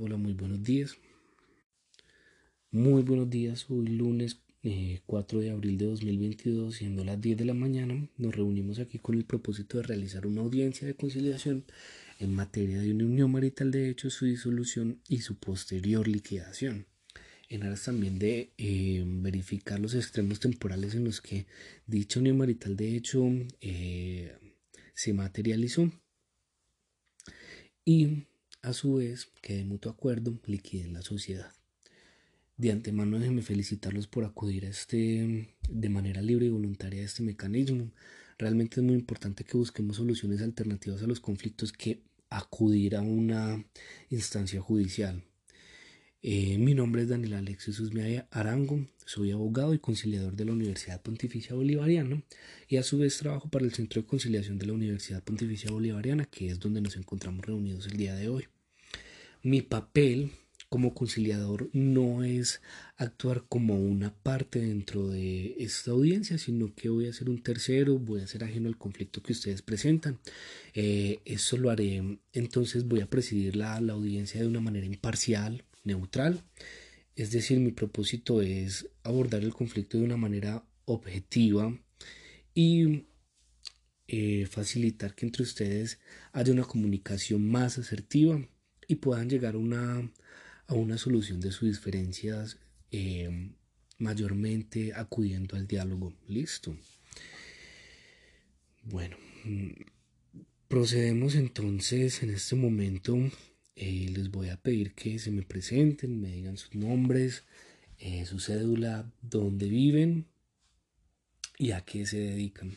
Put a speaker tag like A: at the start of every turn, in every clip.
A: Hola, muy buenos días. Muy buenos días. Hoy lunes 4 eh, de abril de 2022, siendo las 10 de la mañana, nos reunimos aquí con el propósito de realizar una audiencia de conciliación en materia de una unión marital de hecho, su disolución y su posterior liquidación. En aras también de eh, verificar los extremos temporales en los que dicha unión marital de hecho eh, se materializó. Y a su vez que de mutuo acuerdo liquiden la sociedad. De antemano déjenme felicitarlos por acudir a este de manera libre y voluntaria a este mecanismo. Realmente es muy importante que busquemos soluciones alternativas a los conflictos que acudir a una instancia judicial. Eh, mi nombre es Daniel Alexis Usmea Arango, soy abogado y conciliador de la Universidad Pontificia Bolivariana y a su vez trabajo para el Centro de Conciliación de la Universidad Pontificia Bolivariana, que es donde nos encontramos reunidos el día de hoy. Mi papel como conciliador no es actuar como una parte dentro de esta audiencia, sino que voy a ser un tercero, voy a ser ajeno al conflicto que ustedes presentan. Eh, eso lo haré, entonces voy a presidir la, la audiencia de una manera imparcial, neutral. Es decir, mi propósito es abordar el conflicto de una manera objetiva y eh, facilitar que entre ustedes haya una comunicación más asertiva y puedan llegar a una, a una solución de sus diferencias eh, mayormente acudiendo al diálogo. Listo. Bueno, mm, procedemos entonces en este momento. Eh, les voy a pedir que se me presenten, me digan sus nombres, eh, su cédula, dónde viven y a qué se dedican.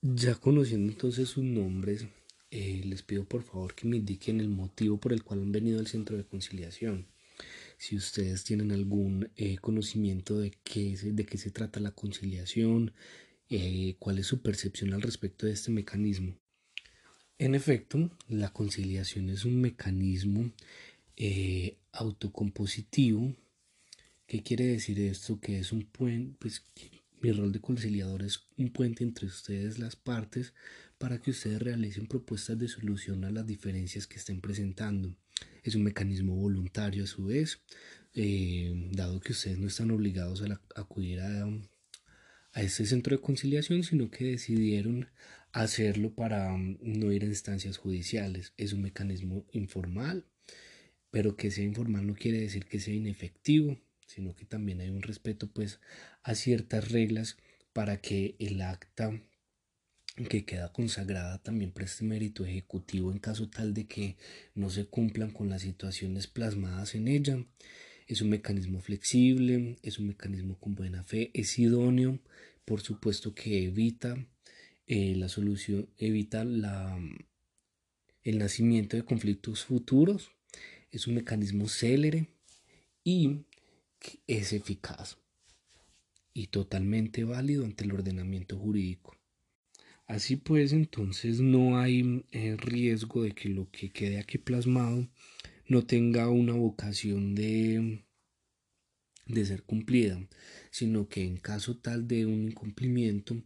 A: Ya conociendo entonces sus nombres, eh, les pido por favor que me indiquen el motivo por el cual han venido al centro de conciliación. Si ustedes tienen algún eh, conocimiento de qué, de qué se trata la conciliación, eh, cuál es su percepción al respecto de este mecanismo. En efecto, la conciliación es un mecanismo autocompositivo. ¿Qué quiere decir esto? Que es un puente, pues, mi rol de conciliador es un puente entre ustedes, las partes, para que ustedes realicen propuestas de solución a las diferencias que estén presentando. Es un mecanismo voluntario a su vez, eh, dado que ustedes no están obligados a, acudir a, a este centro de conciliación, sino que decidieron hacerlo para um, no ir a instancias judiciales. Es un mecanismo informal, pero que sea informal no quiere decir que sea inefectivo sino que también hay un respeto pues a ciertas reglas para que el acta que queda consagrada también preste mérito ejecutivo en caso tal de que no se cumplan con las situaciones plasmadas en ella. Es un mecanismo flexible, es un mecanismo con buena fe, es idóneo, por supuesto que evita eh, la solución, evita el nacimiento de conflictos futuros, es un mecanismo célere y es eficaz y totalmente válido ante el ordenamiento jurídico. Así pues, entonces no hay eh, riesgo de que lo que quede aquí plasmado no tenga una vocación de, de ser cumplida, sino que en caso tal de un incumplimiento,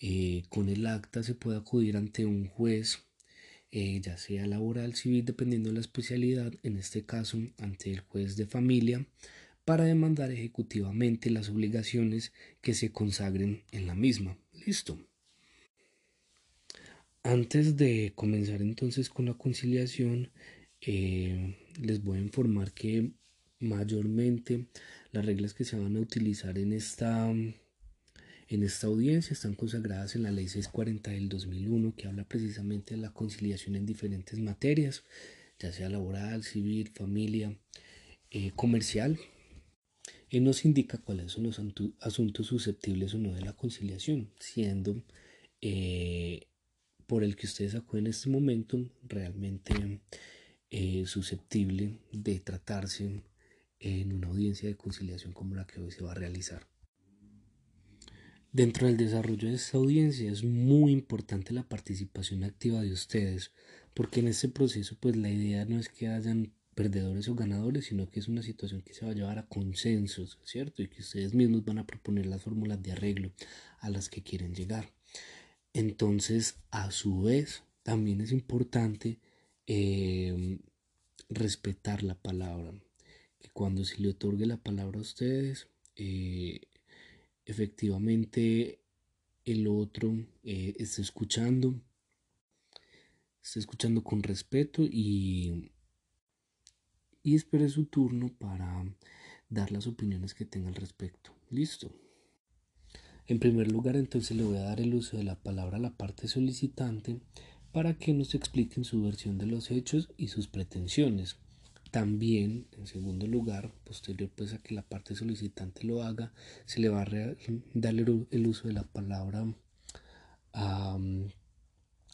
A: eh, con el acta se puede acudir ante un juez, eh, ya sea laboral, civil, dependiendo de la especialidad, en este caso ante el juez de familia, para demandar ejecutivamente las obligaciones que se consagren en la misma. Listo. Antes de comenzar entonces con la conciliación, eh, les voy a informar que mayormente las reglas que se van a utilizar en esta, en esta audiencia están consagradas en la ley 640 del 2001 que habla precisamente de la conciliación en diferentes materias, ya sea laboral, civil, familia, eh, comercial. Él nos indica cuáles son los asuntos susceptibles o no de la conciliación, siendo eh, por el que ustedes acuden en este momento realmente eh, susceptible de tratarse en una audiencia de conciliación como la que hoy se va a realizar. Dentro del desarrollo de esta audiencia es muy importante la participación activa de ustedes, porque en este proceso pues la idea no es que hayan perdedores o ganadores, sino que es una situación que se va a llevar a consensos, ¿cierto? Y que ustedes mismos van a proponer las fórmulas de arreglo a las que quieren llegar. Entonces, a su vez, también es importante em, respetar la palabra. Que cuando se le otorgue la palabra a ustedes, eh, efectivamente el otro eh, está escuchando, está escuchando con respeto y, y espere su turno para dar las opiniones que tenga al respecto. Listo. En primer lugar, entonces le voy a dar el uso de la palabra a la parte solicitante para que nos expliquen su versión de los hechos y sus pretensiones. También, en segundo lugar, posterior pues a que la parte solicitante lo haga, se le va a dar el uso de la palabra a,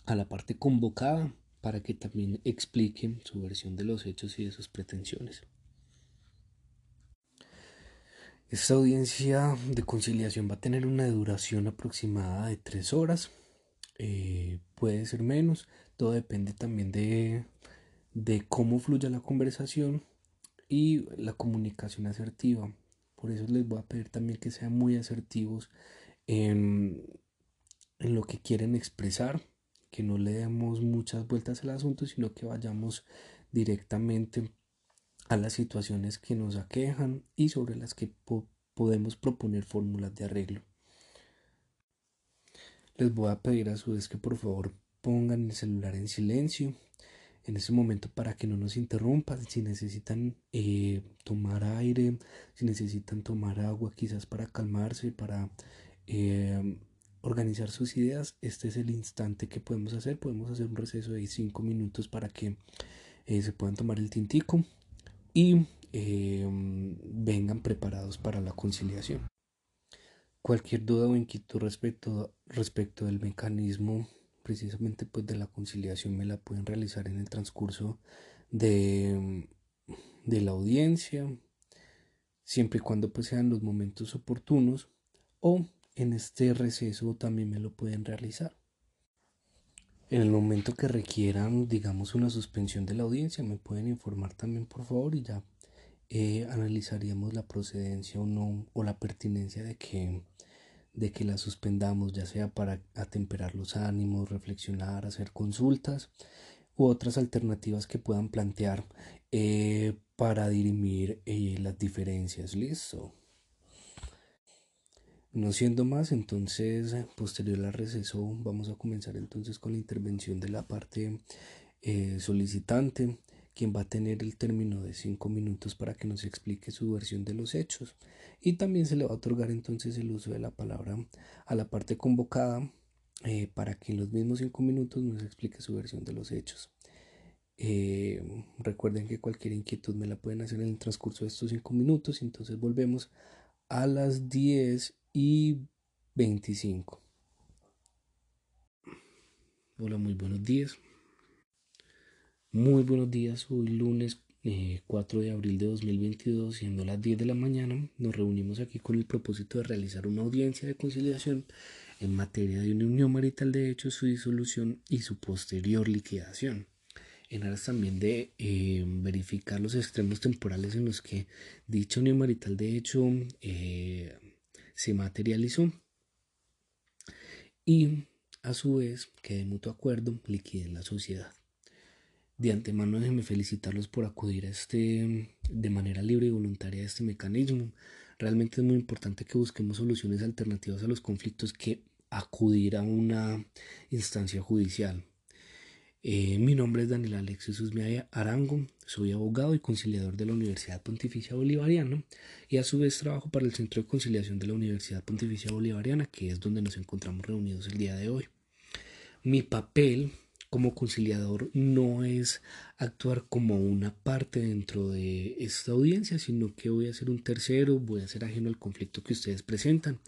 A: a la parte convocada para que también explique su versión de los hechos y de sus pretensiones. Esta audiencia de conciliación va a tener una duración aproximada de tres horas. Eh, puede ser menos. Todo depende también de, de cómo fluya la conversación y la comunicación asertiva. Por eso les voy a pedir también que sean muy asertivos en, en lo que quieren expresar, que no le demos muchas vueltas al asunto, sino que vayamos directamente a las situaciones que nos aquejan y sobre las que podemos proponer fórmulas de arreglo. Les voy a pedir a su vez que por favor pongan el celular en silencio en ese momento para que no nos interrumpan. Si necesitan eh, tomar aire, si necesitan tomar agua quizás para calmarse, para eh, organizar sus ideas, este es el instante que podemos hacer. Podemos hacer un receso de 5 minutos para que eh, se puedan tomar el tintico y vengan preparados para la conciliación. Cualquier duda o inquietud respecto, respecto del mecanismo precisamente pues de la conciliación me la pueden realizar en el transcurso de, de la audiencia, siempre y cuando pues sean los momentos oportunos o en este receso también me lo pueden realizar. En el momento que requieran, digamos, una suspensión de la audiencia, me pueden informar también, por favor, y ya eh, analizaríamos la procedencia o no, o la pertinencia de que de que la suspendamos, ya sea para atemperar los ánimos, reflexionar, hacer consultas u otras alternativas que puedan plantear eh, para dirimir eh, las diferencias. Listo. No siendo más, entonces, posterior al receso, vamos a comenzar entonces con la intervención de la parte eh, solicitante quien va a tener el término de cinco minutos para que nos explique su versión de los hechos. Y también se le va a otorgar entonces el uso de la palabra a la parte convocada eh, para que en los mismos cinco minutos nos explique su versión de los hechos. Eh, recuerden que cualquier inquietud me la pueden hacer en el transcurso de estos cinco minutos. Entonces volvemos a las 10 y 25. Hola, muy buenos días. Muy buenos días, hoy lunes 4 eh, de abril de 2022, siendo las 10 de la mañana, nos reunimos aquí con el propósito de realizar una audiencia de conciliación en materia de una unión marital de hecho, su disolución y su posterior liquidación. En aras también de eh, verificar los extremos temporales en los que dicha unión marital de hecho eh, se materializó y a su vez que de mutuo acuerdo liquiden la sociedad. De antemano déjenme felicitarlos por acudir a este de manera libre y voluntaria a este mecanismo. Realmente es muy importante que busquemos soluciones alternativas a los conflictos que acudir a una instancia judicial. Eh, mi nombre es Daniel Alexis Usmia Arango, soy abogado y conciliador de la Universidad Pontificia Bolivariana y a su vez trabajo para el Centro de Conciliación de la Universidad Pontificia Bolivariana, que es donde nos encontramos reunidos el día de hoy. Mi papel como conciliador no es actuar como una parte dentro de esta audiencia, sino que voy a ser un tercero, voy a ser ajeno al conflicto que ustedes presentan.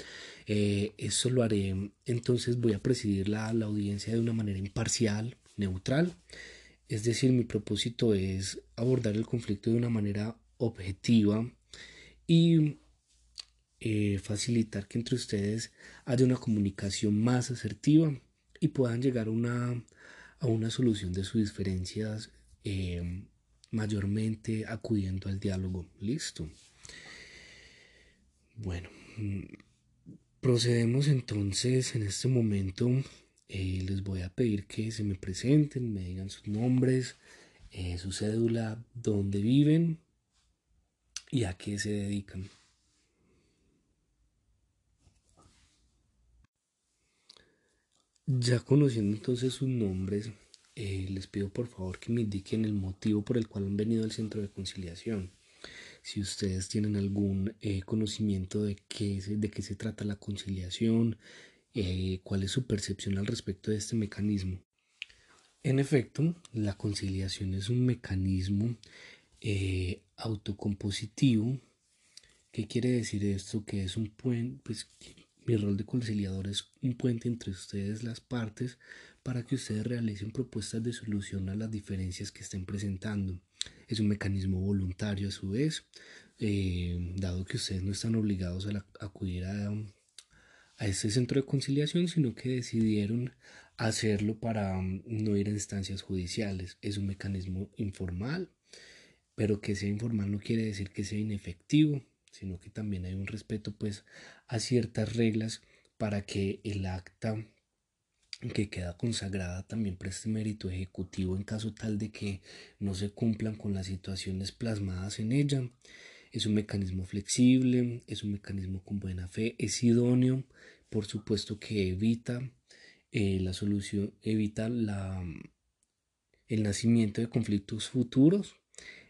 A: Eh, eso lo haré, entonces voy a presidir la, la audiencia de una manera imparcial, neutral. Es decir, mi propósito es abordar el conflicto de una manera objetiva y eh, facilitar que entre ustedes haya una comunicación más asertiva y puedan llegar a una a una solución de sus diferencias eh, mayormente acudiendo al diálogo. Listo. Bueno, mm, procedemos entonces en este momento eh, les voy a pedir que se me presenten, me digan sus nombres, eh, su cédula, dónde viven y a qué se dedican. Ya conociendo entonces sus nombres, eh, les pido por favor que me indiquen el motivo por el cual han venido al centro de conciliación. Si ustedes tienen algún conocimiento de qué, de qué se trata la conciliación, eh, cuál es su percepción al respecto de este mecanismo. En efecto, la conciliación es un mecanismo eh, autocompositivo. ¿Qué quiere decir esto? Que es un pues mi rol de conciliador es un puente entre ustedes, las partes, para que ustedes realicen propuestas de solución a las diferencias que estén presentando. Es un mecanismo voluntario a su vez, eh, dado que ustedes no están obligados a acudir a, a este centro de conciliación, sino que decidieron hacerlo para mm, no ir a instancias judiciales. Es un mecanismo informal, pero que sea informal no quiere decir que sea inefectivo, sino que también hay un respeto pues a ciertas reglas para que el acta que queda consagrada también preste mérito ejecutivo en caso tal de que no se cumplan con las situaciones plasmadas en ella. Es un mecanismo flexible, es un mecanismo con buena fe, es idóneo, por supuesto que evita eh, la solución, evita la, el nacimiento de conflictos futuros,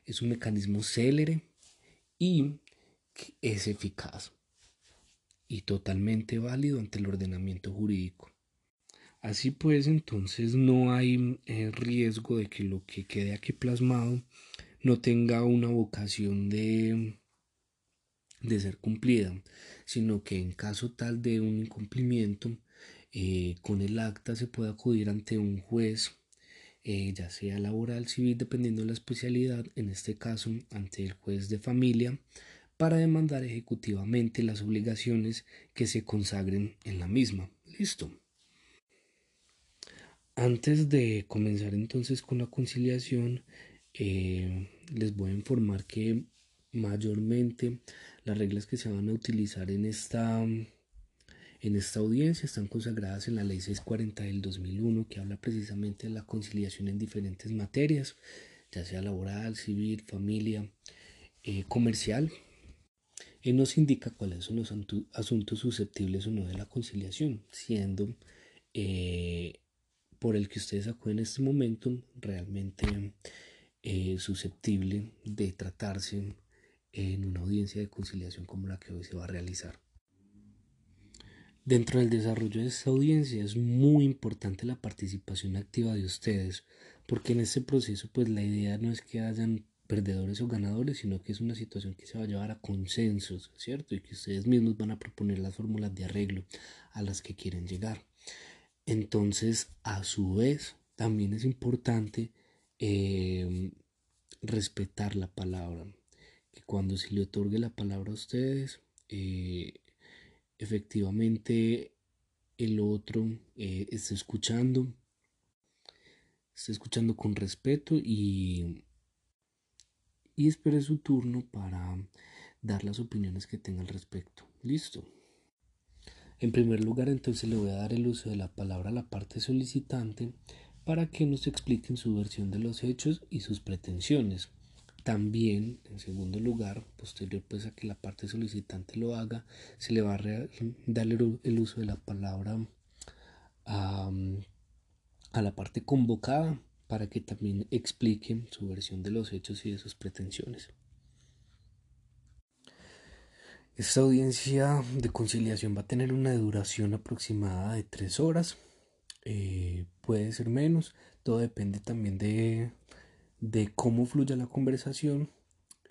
A: es un mecanismo célere y es eficaz y totalmente válido ante el ordenamiento jurídico. Así pues, entonces no hay eh, riesgo de que lo que quede aquí plasmado no tenga una vocación de, de ser cumplida, sino que en caso tal de un incumplimiento, eh, con el acta se puede acudir ante un juez, eh, ya sea laboral, civil, dependiendo de la especialidad, en este caso ante el juez de familia, para demandar ejecutivamente las obligaciones que se consagren en la misma. Listo. Antes de comenzar entonces con la conciliación, eh, les voy a informar que mayormente las reglas que se van a utilizar en esta, en esta audiencia están consagradas en la Ley 640 del 2001 que habla precisamente de la conciliación en diferentes materias, ya sea laboral, civil, familia, eh, comercial. Y nos indica cuáles son los asuntos susceptibles o no de la conciliación, siendo eh, por el que ustedes acuden en este momento realmente eh, susceptible de tratarse en una audiencia de conciliación como la que hoy se va a realizar. Dentro del desarrollo de esta audiencia es muy importante la participación activa de ustedes, porque en este proceso pues la idea no es que hayan perdedores o ganadores, sino que es una situación que se va a llevar a consensos, ¿cierto? Y que ustedes mismos van a proponer las fórmulas de arreglo a las que quieren llegar. Entonces, a su vez, también es importante Em, respetar la palabra. Que cuando se le otorgue la palabra a ustedes, eh, efectivamente el otro eh, está escuchando, está escuchando con respeto y, y espere su turno para dar las opiniones que tenga al respecto. Listo. En primer lugar, entonces le voy a dar el uso de la palabra a la parte solicitante para que nos expliquen su versión de los hechos y sus pretensiones. También, en segundo lugar, posterior pues a que la parte solicitante lo haga, se le va a dar el uso de la palabra a, a la parte convocada para que también explique su versión de los hechos y de sus pretensiones. Esta audiencia de conciliación va a tener una duración aproximada de tres horas. Eh, puede ser menos, todo depende también de, de cómo fluya la conversación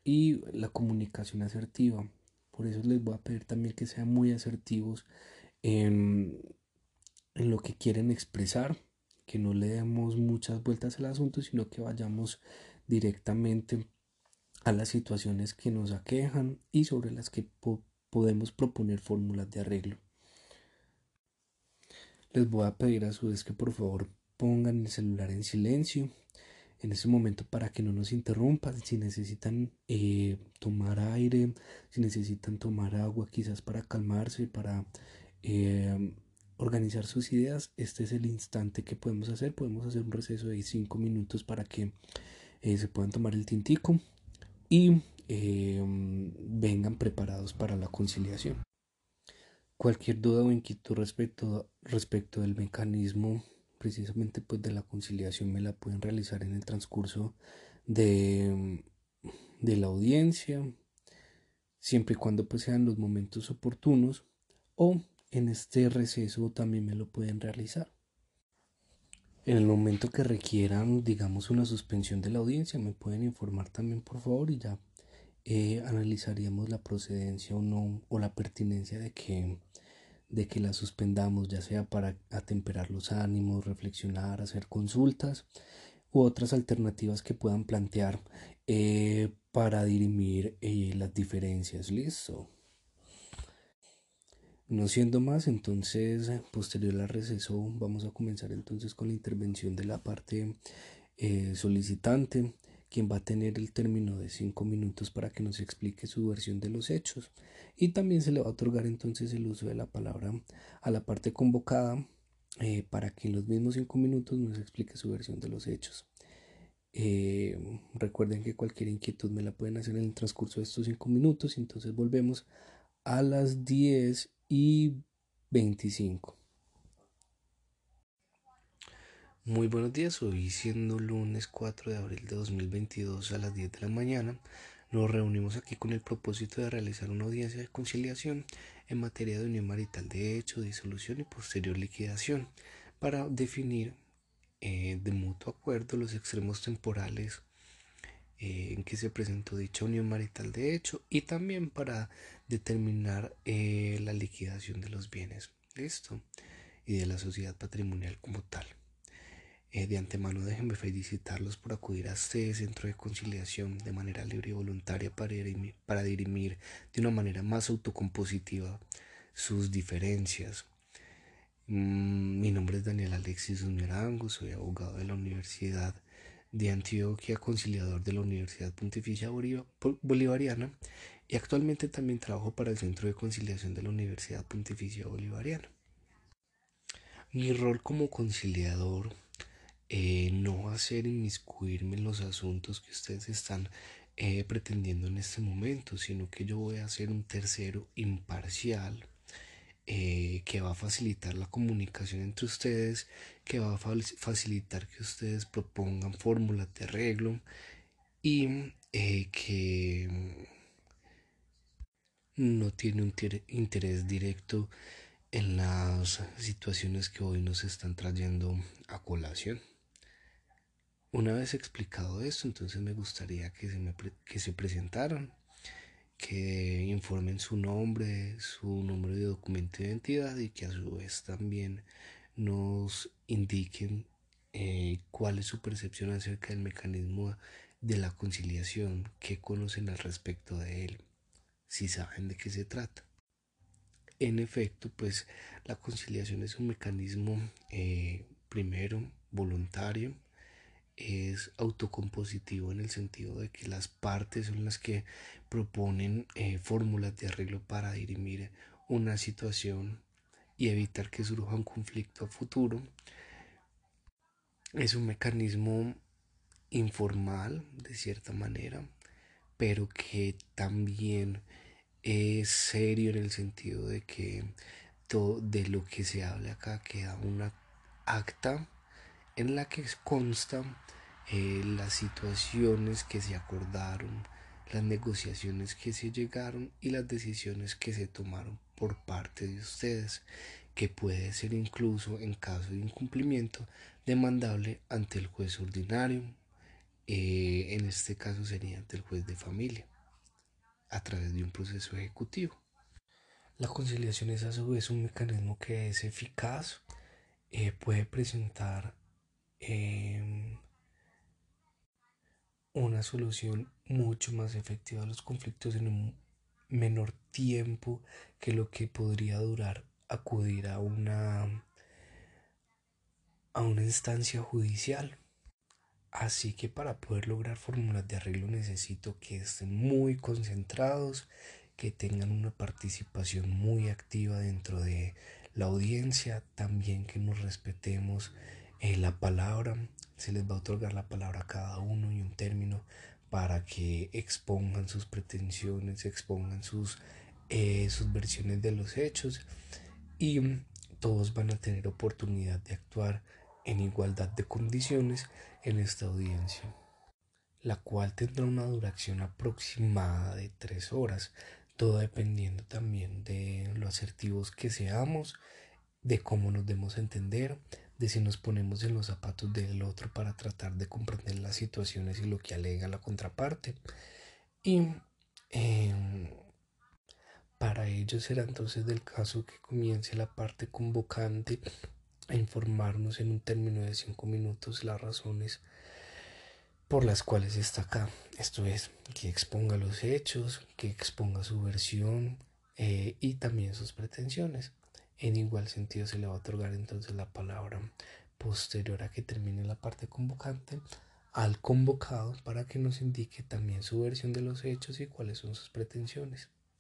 A: y la comunicación asertiva. Por eso les voy a pedir también que sean muy asertivos en, en lo que quieren expresar, que no le demos muchas vueltas al asunto, sino que vayamos directamente a las situaciones que nos aquejan y sobre las que podemos proponer fórmulas de arreglo. Les voy a pedir a su vez que por favor pongan el celular en silencio en ese momento para que no nos interrumpan. Si necesitan eh, tomar aire, si necesitan tomar agua quizás para calmarse, para eh, organizar sus ideas, este es el instante que podemos hacer. Podemos hacer un receso de 5 minutos para que eh, se puedan tomar el tintico y em, vengan preparados para la conciliación. Cualquier duda o inquietud respecto, respecto del mecanismo precisamente pues de la conciliación me la pueden realizar en el transcurso de, de la audiencia, siempre y cuando pues sean los momentos oportunos o en este receso también me lo pueden realizar. En el momento que requieran, digamos, una suspensión de la audiencia, me pueden informar también, por favor, y ya eh, analizaríamos la procedencia o no, o la pertinencia de que, de que la suspendamos, ya sea para atemperar los ánimos, reflexionar, hacer consultas u otras alternativas que puedan plantear eh, para dirimir eh, las diferencias. Listo. No siendo más, entonces, posterior al receso, vamos a comenzar entonces con la intervención de la parte eh, solicitante, quien va a tener el término de cinco minutos para que nos explique su versión de los hechos. Y también se le va a otorgar entonces el uso de la palabra a la parte convocada eh, para que en los mismos cinco minutos nos explique su versión de los hechos. Eh, recuerden que cualquier inquietud me la pueden hacer en el transcurso de estos cinco minutos. Entonces volvemos a las 10 y 25. Muy buenos días, hoy siendo lunes 4 de abril de 2022 a las 10 de la mañana, nos reunimos aquí con el propósito de realizar una audiencia de conciliación en materia de unión marital de hecho, disolución y posterior liquidación para definir eh, de mutuo acuerdo los extremos temporales eh, en que se presentó dicha unión marital de hecho y también para determinar eh, la liquidación de los bienes listo y de la sociedad patrimonial como tal. Eh, de antemano déjenme felicitarlos por acudir a este centro de conciliación de manera libre y voluntaria para dirimir, para dirimir de una manera más autocompositiva sus diferencias. Mm, mi nombre es Daniel Alexis Uñarango, soy abogado de la Universidad de Antioquia, conciliador de la Universidad Pontificia Bolivariana y actualmente también trabajo para el Centro de Conciliación de la Universidad Pontificia Bolivariana. Mi rol como conciliador eh, no va a ser inmiscuirme en los asuntos que ustedes están eh, pretendiendo en este momento, sino que yo voy a ser un tercero imparcial eh, que va a facilitar la comunicación entre ustedes, que va a facilitar que ustedes propongan fórmulas de arreglo y eh, que no tiene un interés directo en las situaciones que hoy nos están trayendo a colación. Una vez explicado esto, entonces me gustaría que se, que se presentaran que informen su nombre, su número de documento de identidad y que a su vez también nos indiquen eh, cuál es su percepción acerca del mecanismo de la conciliación, qué conocen al respecto de él, si saben de qué se trata. En efecto, pues la conciliación es un mecanismo eh, primero voluntario, es autocompositivo en el sentido de que las partes son las que proponen eh, fórmulas de arreglo para dirimir una situación y evitar que surja un conflicto a futuro. Es un mecanismo informal de cierta manera, pero que también es serio en el sentido de que todo de lo que se habla acá queda una acta en la que consta eh, las situaciones que se acordaron, las negociaciones que se llegaron y las decisiones que se tomaron por parte de ustedes, que puede ser incluso en caso de incumplimiento demandable ante el juez ordinario, eh, en este caso sería ante el juez de familia, a través de un proceso ejecutivo. La conciliación es a su vez un mecanismo que es eficaz, eh, puede presentar Em, una solución mucho más efectiva a los conflictos en un menor tiempo que lo que podría durar acudir a una a una instancia judicial. Así que para poder lograr fórmulas de arreglo necesito que estén muy concentrados, que tengan una participación muy activa dentro de la audiencia, también que nos respetemos eh, la palabra, se les va a otorgar la palabra a cada uno y un término para que expongan sus pretensiones, expongan sus, eh, sus versiones de los hechos y todos van a tener oportunidad de actuar en igualdad de condiciones en esta audiencia, la cual tendrá una duración aproximada de tres horas, todo dependiendo también de lo asertivos que seamos, de cómo nos demos a entender, de si nos ponemos en los zapatos del otro para tratar de comprender las situaciones y lo que alega la contraparte. Y em, para ello será entonces del caso que comience la parte convocante a informarnos en un término de cinco minutos las razones por las cuales está acá. Esto es, que exponga los hechos, que exponga su versión eh, y también sus pretensiones. En igual sentido se le va a otorgar entonces la palabra posterior a que termine la parte convocante al convocado para que nos indique también su versión de los hechos y cuáles son sus pretensiones.